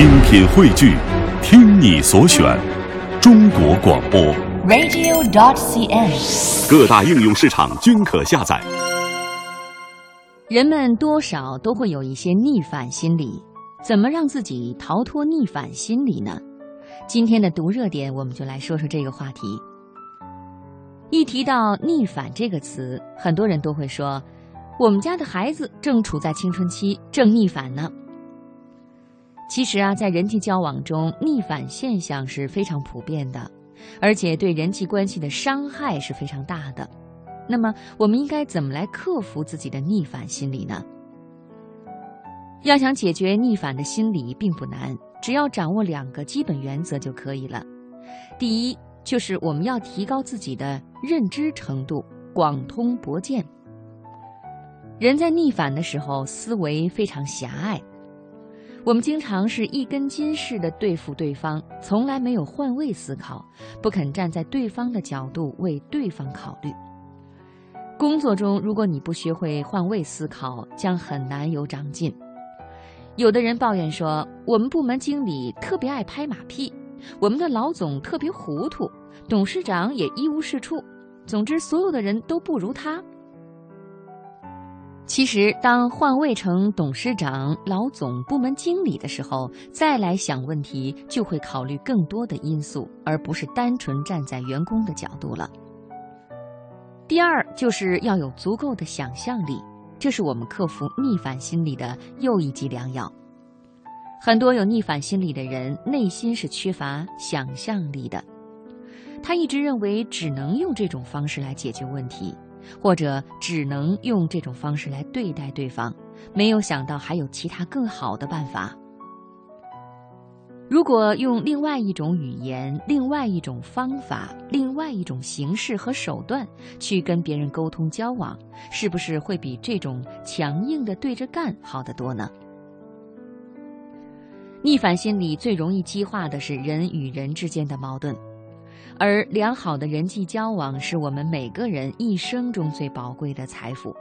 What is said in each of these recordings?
精品汇聚，听你所选，中国广播。radio.dot.cn，。各大应用市场均可下载。人们多少都会有一些逆反心理，怎么让自己逃脱逆反心理呢？今天的读热点，我们就来说说这个话题。一提到逆反这个词，很多人都会说，我们家的孩子正处在青春期，正逆反呢。其实啊，在人际交往中，逆反现象是非常普遍的，而且对人际关系的伤害是非常大的。那么，我们应该怎么来克服自己的逆反心理呢？要想解决逆反的心理并不难，只要掌握两个基本原则就可以了。第一，就是我们要提高自己的认知程度，广通博见。人在逆反的时候，思维非常狭隘。我们经常是一根筋似的对付对方，从来没有换位思考，不肯站在对方的角度为对方考虑。工作中，如果你不学会换位思考，将很难有长进。有的人抱怨说，我们部门经理特别爱拍马屁，我们的老总特别糊涂，董事长也一无是处，总之，所有的人都不如他。其实，当换位成董事长、老总、部门经理的时候，再来想问题，就会考虑更多的因素，而不是单纯站在员工的角度了。第二，就是要有足够的想象力，这是我们克服逆反心理的又一剂良药。很多有逆反心理的人，内心是缺乏想象力的，他一直认为只能用这种方式来解决问题。或者只能用这种方式来对待对方，没有想到还有其他更好的办法。如果用另外一种语言、另外一种方法、另外一种形式和手段去跟别人沟通交往，是不是会比这种强硬的对着干好得多呢？逆反心理最容易激化的是人与人之间的矛盾。而良好的人际交往是我们每个人一生中最宝贵的财富。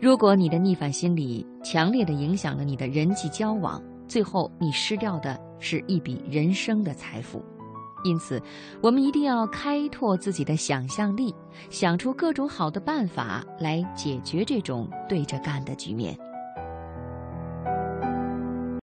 如果你的逆反心理强烈的影响了你的人际交往，最后你失掉的是一笔人生的财富。因此，我们一定要开拓自己的想象力，想出各种好的办法来解决这种对着干的局面。